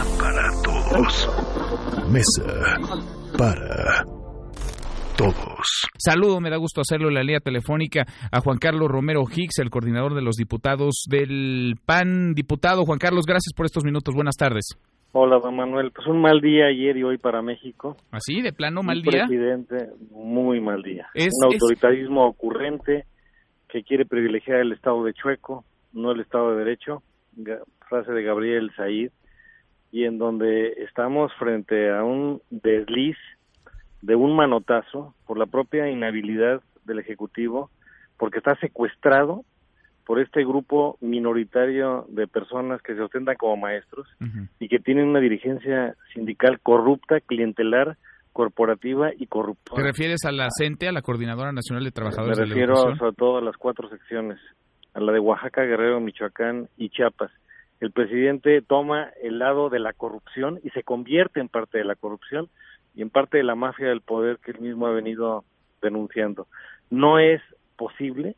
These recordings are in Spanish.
Mesa para todos. Mesa para todos. Saludo, me da gusto hacerlo en la línea telefónica a Juan Carlos Romero Hicks, el coordinador de los diputados del PAN. Diputado Juan Carlos, gracias por estos minutos. Buenas tardes. Hola, don Manuel. Pues un mal día ayer y hoy para México. ¿Así? ¿De plano mal un día? presidente, muy mal día. Es- un es- autoritarismo ocurrente que quiere privilegiar el Estado de Chueco, no el Estado de Derecho. Frase de Gabriel Said. Y en donde estamos frente a un desliz de un manotazo por la propia inhabilidad del Ejecutivo, porque está secuestrado por este grupo minoritario de personas que se ostentan como maestros y que tienen una dirigencia sindical corrupta, clientelar, corporativa y ¿Te corruptora. refieres a la CENTE, a la Coordinadora Nacional de Me Trabajadores de la refiero sobre todo a las cuatro secciones, a la de Oaxaca, Guerrero, Michoacán y Chiapas. El presidente toma el lado de la corrupción y se convierte en parte de la corrupción y en parte de la mafia del poder que él mismo ha venido denunciando. No es posible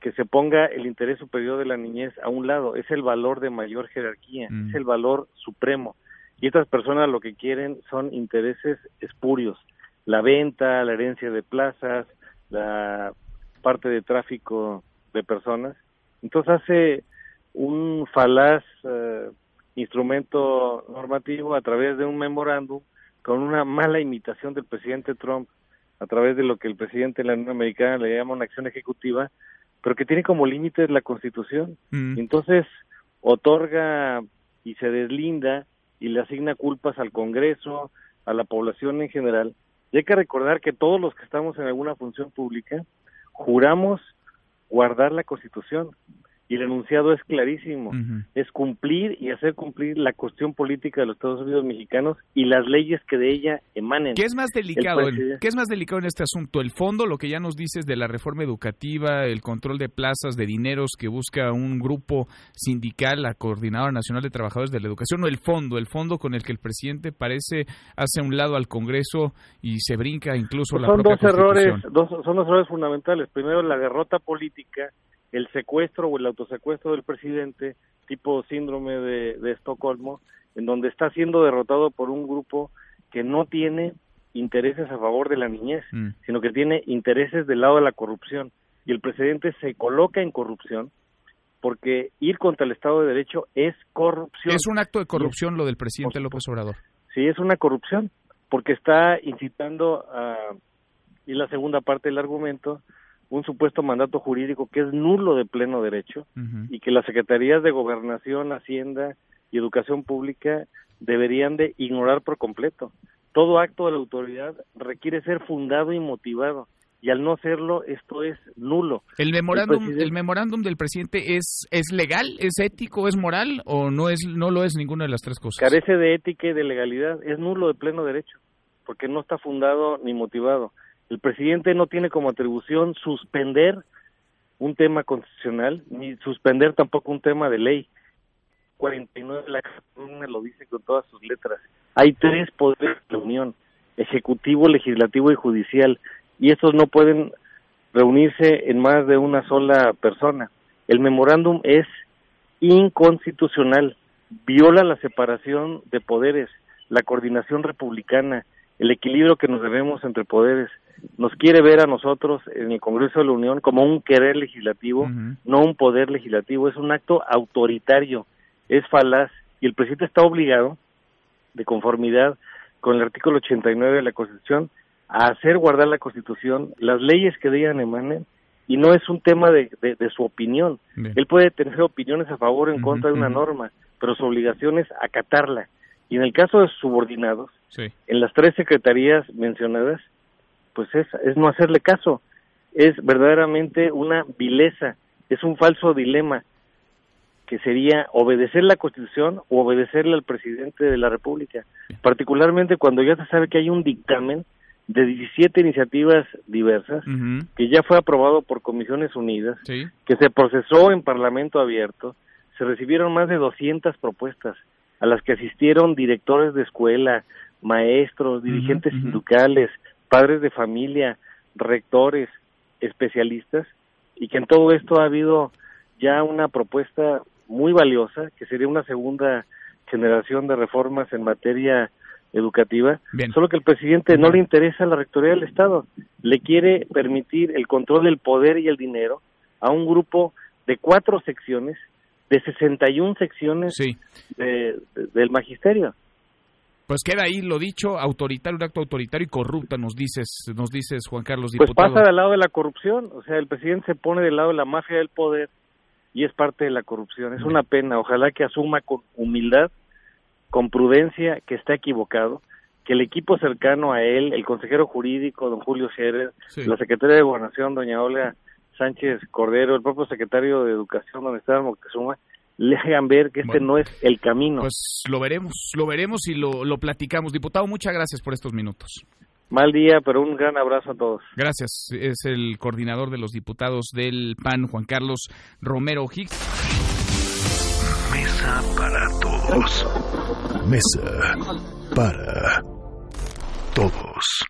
que se ponga el interés superior de la niñez a un lado, es el valor de mayor jerarquía, Mm. es el valor supremo. Y estas personas lo que quieren son intereses espurios, la venta, la herencia de plazas, la parte de tráfico de personas. Entonces hace un falaz eh, instrumento normativo a través de un memorándum con una mala imitación del presidente Trump a través de lo que el presidente de la Unión Americana le llama una acción ejecutiva, pero que tiene como límites la Constitución. Mm. Entonces otorga y se deslinda y le asigna culpas al Congreso, a la población en general. Y hay que recordar que todos los que estamos en alguna función pública juramos guardar la Constitución y el enunciado es clarísimo, es cumplir y hacer cumplir la cuestión política de los Estados Unidos mexicanos y las leyes que de ella emanen. ¿Qué es más delicado? El ¿Qué es más delicado en este asunto? ¿El fondo, lo que ya nos dices de la reforma educativa, el control de plazas, de dineros que busca un grupo sindical, la Coordinadora Nacional de Trabajadores de la Educación, o el fondo, el fondo con el que el presidente parece hace a un lado al Congreso y se brinca incluso Pues la son propia dos errores, dos, son dos errores fundamentales. Primero, la derrota política, el secuestro o el autosecuestro del presidente, tipo síndrome de, de Estocolmo, en donde está siendo derrotado por un grupo que no tiene intereses a favor de la niñez, Mm. sino que tiene intereses del lado de la corrupción. Y el presidente se coloca en corrupción porque ir contra el Estado de Derecho es corrupción. Es un acto de corrupción lo del presidente López Obrador. Sí, es una corrupción, porque está incitando a, y la segunda parte del argumento, un supuesto mandato jurídico que es nulo de pleno derecho y que las secretarías de Gobernación, Hacienda y Educación Pública deberían de ignorar por completo. Todo acto de la autoridad requiere ser fundado y motivado y al no serlo esto es nulo. ¿El memorándum, el memorándum del presidente es, es legal, es ético, es moral o no es no lo es ninguna de las tres cosas? carece de ética y de legalidad, es nulo de pleno derecho, porque no está fundado ni motivado. El presidente no tiene como atribución suspender un tema constitucional, ni suspender tampoco un tema de ley. 49 de la Constitución lo dice con todas sus letras. Hay tres poderes de la Unión, ejecutivo, legislativo y judicial, y estos no pueden reunirse en más de una sola persona. El memorándum es inconstitucional, viola la separación de poderes, la coordinación republicana, el equilibrio que nos debemos entre poderes. Nos quiere ver a nosotros en el Congreso de la Unión como un querer legislativo, no un poder legislativo, es un acto autoritario, es falaz y el presidente está obligado, de conformidad con el artículo 89 de la Constitución, a hacer guardar la Constitución, las leyes que de ella emanen, y no es un tema de, de- de su opinión. Bien. Él puede tener opiniones a favor o en contra de una norma, pero su obligación es acatarla. Y en el caso de sus subordinados, Sí. en las tres secretarías mencionadas, pues es, es no hacerle caso. Es verdaderamente una vileza, es un falso dilema que sería obedecer la Constitución o obedecerle al presidente de la República, particularmente cuando ya se sabe que hay un dictamen de 17 iniciativas diversas que ya fue aprobado por Comisiones Unidas, Sí. que se procesó en Parlamento abierto, se recibieron más de 200 propuestas a las que asistieron directores de escuela, maestros, dirigentes sindicales, padres de familia, rectores, especialistas, y que en todo esto ha habido ya una propuesta muy valiosa, que sería una segunda generación de reformas en materia educativa, solo que el presidente no le interesa la rectoría del Estado, le quiere permitir el control del poder y el dinero a un grupo de cuatro secciones, de 61 secciones del magisterio. Pues queda ahí lo dicho, autoritario, un acto autoritario y corrupto, nos dices, nos dices Juan Carlos diputado. Pues pasa del lado de la corrupción, o sea, el presidente se pone del lado de la mafia del poder y es parte de la corrupción. Es una pena, ojalá que asuma con humildad, con prudencia que está equivocado, que el equipo cercano a él, el consejero jurídico, don Julio Scherer, la secretaria de Gobernación, doña Olga Sánchez Cordero, el propio secretario de Educación, don Esteban Moctezuma, le hagan ver que este no es el camino. Pues lo veremos, lo veremos y lo, lo platicamos. Diputado, muchas gracias por estos minutos. Mal día, pero un gran abrazo a todos. Gracias. Es el coordinador de los diputados del PAN, Juan Carlos Romero Hicks. Mesa para todos. Mesa para todos.